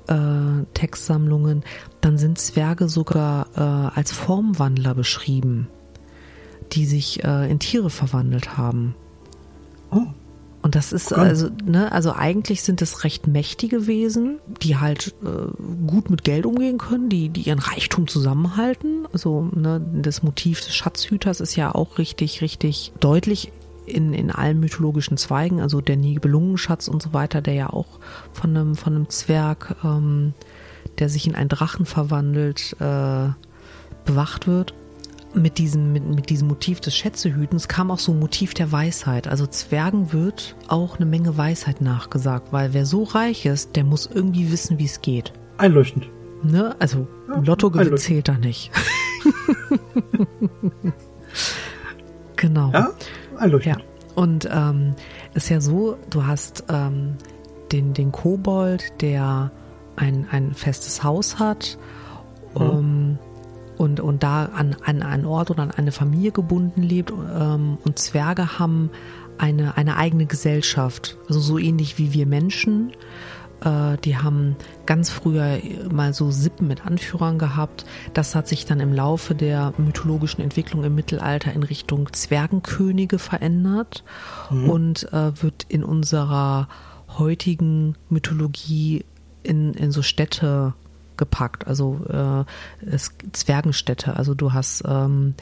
äh, Textsammlungen, dann sind Zwerge sogar äh, als Formwandler beschrieben, die sich äh, in Tiere verwandelt haben. Oh, Und das ist also, ne, also eigentlich sind es recht mächtige Wesen, die halt äh, gut mit Geld umgehen können, die, die ihren Reichtum zusammenhalten. Also, ne, das Motiv des Schatzhüters ist ja auch richtig, richtig deutlich in, in allen mythologischen Zweigen. Also der Nibelungenschatz und so weiter, der ja auch von einem, von einem Zwerg, ähm, der sich in einen Drachen verwandelt, äh, bewacht wird. Mit diesem, mit, mit diesem Motiv des Schätzehütens kam auch so ein Motiv der Weisheit. Also Zwergen wird auch eine Menge Weisheit nachgesagt, weil wer so reich ist, der muss irgendwie wissen, wie es geht. einleuchtend. Ne? Also Ja, Lottogewinn zählt da nicht. genau. Ja, einleuchtend. Ja, und ähm, ist ja so, du hast ähm, den, den Kobold, der ein, ein festes Haus hat um, und, und da an, an einen Ort oder an eine Familie gebunden lebt ähm, und Zwerge haben eine, eine eigene Gesellschaft, also so ähnlich wie wir Menschen. Äh, die haben ganz früher mal so Sippen mit Anführern gehabt. Das hat sich dann im Laufe der mythologischen Entwicklung im Mittelalter in Richtung Zwergenkönige verändert und äh, wird in unserer heutigen Mythologie in, in so Städte gepackt, also äh, es, Zwergenstädte. Also du hast ähm,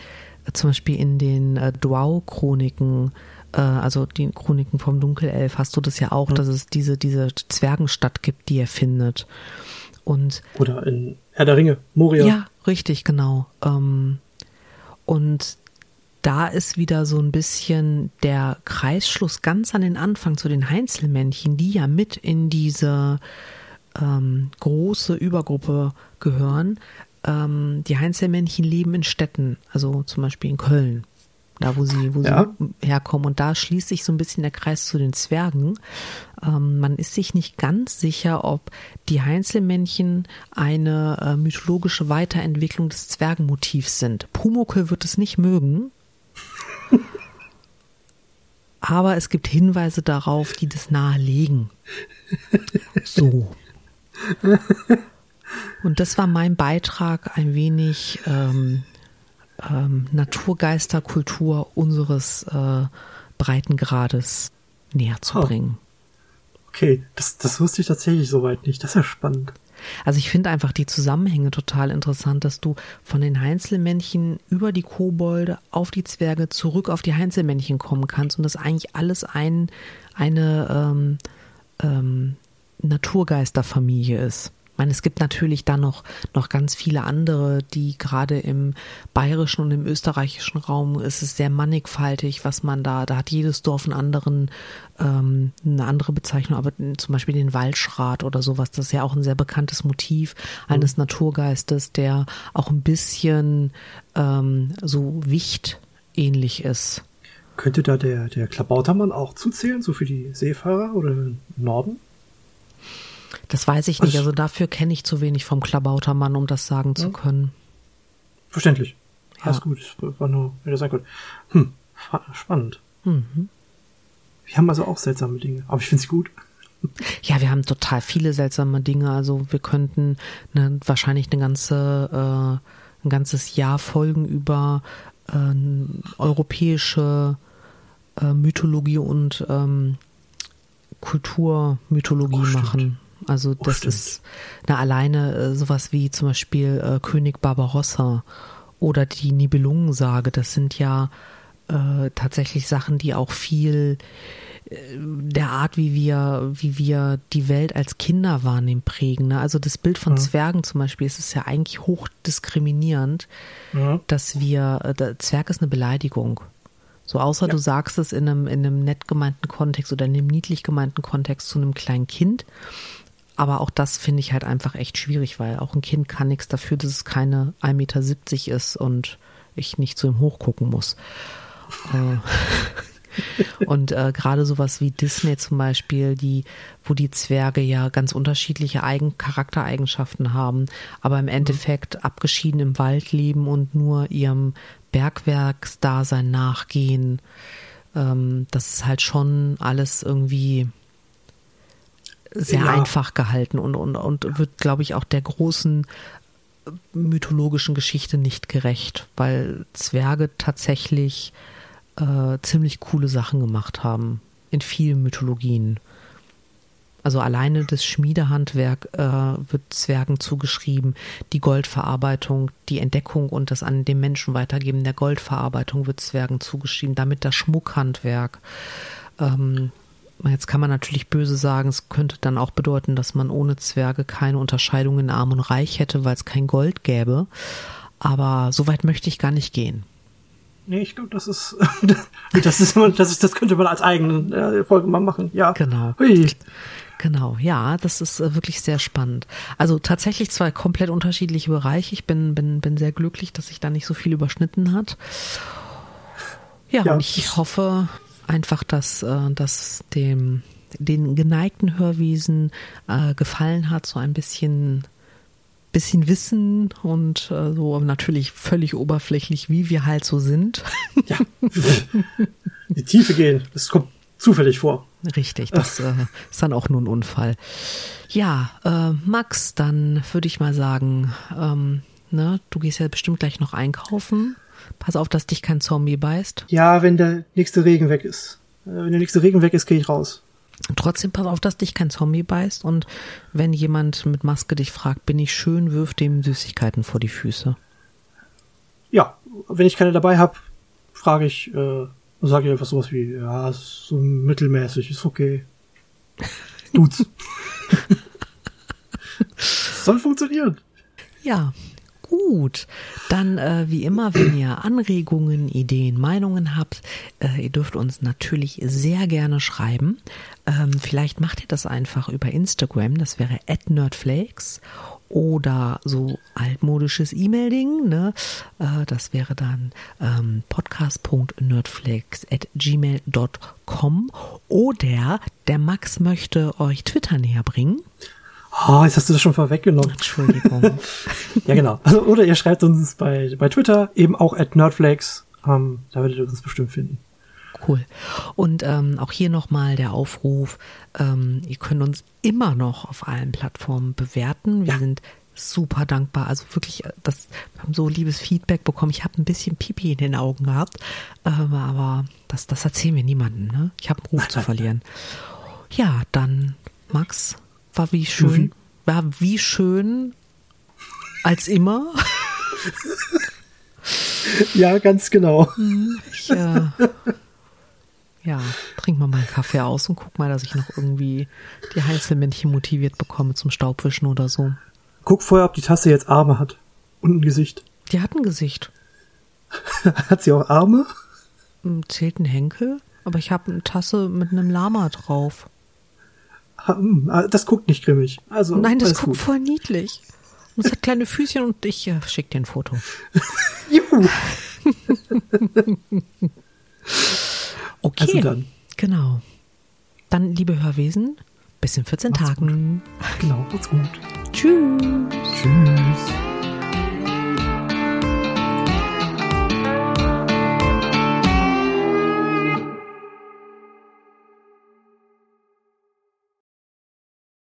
zum Beispiel in den äh, Dwau-Chroniken, äh, also die Chroniken vom Dunkelelf, hast du das ja auch, dass es diese, diese Zwergenstadt gibt, die er findet. Und Oder in Herr der Ringe, Moria. ja, richtig, genau. Ähm, und da ist wieder so ein bisschen der Kreisschluss ganz an den Anfang zu den Heinzelmännchen, die ja mit in diese ähm, große Übergruppe gehören. Ähm, die Heinzelmännchen leben in Städten, also zum Beispiel in Köln, da wo sie, wo Ja. sie herkommen. Und da schließt sich so ein bisschen der Kreis zu den Zwergen. Ähm, man ist sich nicht ganz sicher, ob die Heinzelmännchen eine äh, mythologische Weiterentwicklung des Zwergenmotivs sind. Pumuckl wird es nicht mögen. Aber es gibt Hinweise darauf, die das nahelegen. So. Und das war mein Beitrag, ein wenig ähm, ähm, Naturgeisterkultur unseres äh, Breitengrades näher zu Oh. bringen. Okay, das, das wusste ich tatsächlich soweit nicht. Das ist ja spannend. Also ich finde einfach die Zusammenhänge total interessant, dass du von den Heinzelmännchen über die Kobolde auf die Zwerge zurück auf die Heinzelmännchen kommen kannst und das eigentlich alles ein, eine ähm, ähm, Naturgeisterfamilie ist. Ich meine, es gibt natürlich dann noch, noch ganz viele andere, die gerade im bayerischen und im österreichischen Raum ist es sehr mannigfaltig, was man da, da hat jedes Dorf einen anderen, ähm, eine andere Bezeichnung, aber zum Beispiel den Waldschrat oder sowas, das ist ja auch ein sehr bekanntes Motiv eines Naturgeistes, der auch ein bisschen ähm, so Wicht ähnlich ist. Könnte da der, der Klabautermann auch zuzählen, so für die Seefahrer oder im Norden? Das weiß ich nicht, also dafür kenne ich zu wenig vom Klabautermann, um das sagen zu können. Verständlich. Ja. Alles gut, das war nur, hätte sein können. Hm, spannend. Mhm. Wir haben also auch seltsame Dinge, aber ich finde sie gut. Ja, wir haben total viele seltsame Dinge. Also wir könnten ne, wahrscheinlich eine ganze, äh, ein ganzes Jahr Folgen über äh, europäische äh, Mythologie und ähm, Kulturmythologie Oh, machen. Also Oh, das stimmt. ist na, alleine äh, sowas wie zum Beispiel äh, König Barbarossa oder die Nibelungensage. Das sind ja äh, tatsächlich Sachen, die auch viel äh, der Art, wie wir, wie wir die Welt als Kinder wahrnehmen, prägen. Ne? Also das Bild von Zwergen zum Beispiel, es ist ja eigentlich hoch diskriminierend, Ja. dass wir, äh, der Zwerg ist eine Beleidigung. So außer Ja. du sagst es in einem, in einem nett gemeinten Kontext oder in einem niedlich gemeinten Kontext zu einem kleinen Kind. Aber auch das finde ich halt einfach echt schwierig, weil auch ein Kind kann nichts dafür, dass es keine 1,70 Meter ist und ich nicht zu ihm hochgucken muss. Äh, und äh, gerade sowas wie Disney zum Beispiel, die, wo die Zwerge ja ganz unterschiedliche Eigen Charaktereigenschaften haben, aber im Endeffekt abgeschieden im Wald leben und nur ihrem Bergwerksdasein nachgehen. Ähm, das ist halt schon alles irgendwie sehr Ja. einfach gehalten und, und, und wird, glaube ich, auch der großen mythologischen Geschichte nicht gerecht, weil Zwerge tatsächlich äh, ziemlich coole Sachen gemacht haben in vielen Mythologien. Also alleine das Schmiedehandwerk äh, wird Zwergen zugeschrieben, die Goldverarbeitung, die Entdeckung und das an den Menschen weitergeben der Goldverarbeitung wird Zwergen zugeschrieben, damit das Schmuckhandwerk. Ähm, jetzt kann man natürlich böse sagen, es könnte dann auch bedeuten, dass man ohne Zwerge keine Unterscheidung in Arm und Reich hätte, weil es kein Gold gäbe. Aber so weit möchte ich gar nicht gehen. Nee, ich glaube, das ist, das ist, das ist, das könnte man als eigene äh, Folge mal machen. Ja. Genau. Hui. Genau, ja, das ist äh, wirklich sehr spannend. Also tatsächlich zwei komplett unterschiedliche Bereiche. Ich bin, bin, bin sehr glücklich, dass sich da nicht so viel überschnitten hat. Ja, Ja, und ich hoffe einfach, dass äh, das dem den geneigten Hörwesen äh, gefallen hat, so ein bisschen bisschen Wissen und äh, so natürlich völlig oberflächlich, wie wir halt so sind. Ja. Die Tiefe gehen, das kommt zufällig vor. Richtig, das äh, ist dann auch nur ein Unfall. Ja, äh, Max, dann würde ich mal sagen, ähm, ne, du gehst ja bestimmt gleich noch einkaufen. Pass auf, dass dich kein Zombie beißt. Ja, wenn der nächste Regen weg ist. Äh, Wenn der nächste Regen weg ist, gehe ich raus. Trotzdem pass auf, dass dich kein Zombie beißt. Und wenn jemand mit Maske dich fragt, bin ich schön, wirf dem Süßigkeiten vor die Füße. Ja, wenn ich keine dabei habe, frage ich, äh, sage ich einfach sowas wie, ja, ist so mittelmäßig, ist okay. Dudes. Soll funktionieren. Ja, gut. Dann äh, wie immer, wenn ihr Anregungen, Ideen, Meinungen habt, äh, ihr dürft uns natürlich sehr gerne schreiben. Ähm, vielleicht macht ihr das einfach über Instagram, das wäre @nerdflakes oder so altmodisches E-Mail-Ding, ne? Äh, das wäre dann ähm, podcast.nerdflakes@gmail.com oder der Max möchte euch Twitter näher bringen. Ah, jetzt hast du das schon vorweggenommen. Entschuldigung. Ja, genau. Also, oder ihr schreibt uns bei, bei Twitter, eben auch at nerdflakes. Ähm, da werdet ihr uns bestimmt finden. Cool. Und ähm, auch hier nochmal der Aufruf, ähm, ihr könnt uns immer noch auf allen Plattformen bewerten. Wir sind super dankbar. Also wirklich, äh, das, wir haben so liebes Feedback bekommen. Ich habe ein bisschen Pipi in den Augen gehabt, ähm, aber das, das erzählen wir niemandem. Ne? Ich habe einen Ruf zu verlieren. Ja, dann, Max, war wie schön, Luffy? war wie schön als immer. Ja, ganz genau. Ich, äh, ja, trink mal meinen Kaffee aus und guck mal, dass ich noch irgendwie die Heinzelmännchen motiviert bekomme zum Staubwischen oder so. Guck vorher, ob die Tasse jetzt Arme hat. Und ein Gesicht. Die hat ein Gesicht. Hat sie auch Arme? Hm, Zählt ein Henkel? Aber ich habe eine Tasse mit einem Lama drauf. Ah, Das guckt nicht grimmig. Also, Nein, das guckt gut. voll niedlich. Und es hat kleine Füßchen und ich äh, schick dir ein Foto. Juhu. Okay. Also dann. Genau. Dann, liebe Hörwesen, bis in 14 Macht's Tagen. Genau, macht's gut. Tschüss. Tschüss.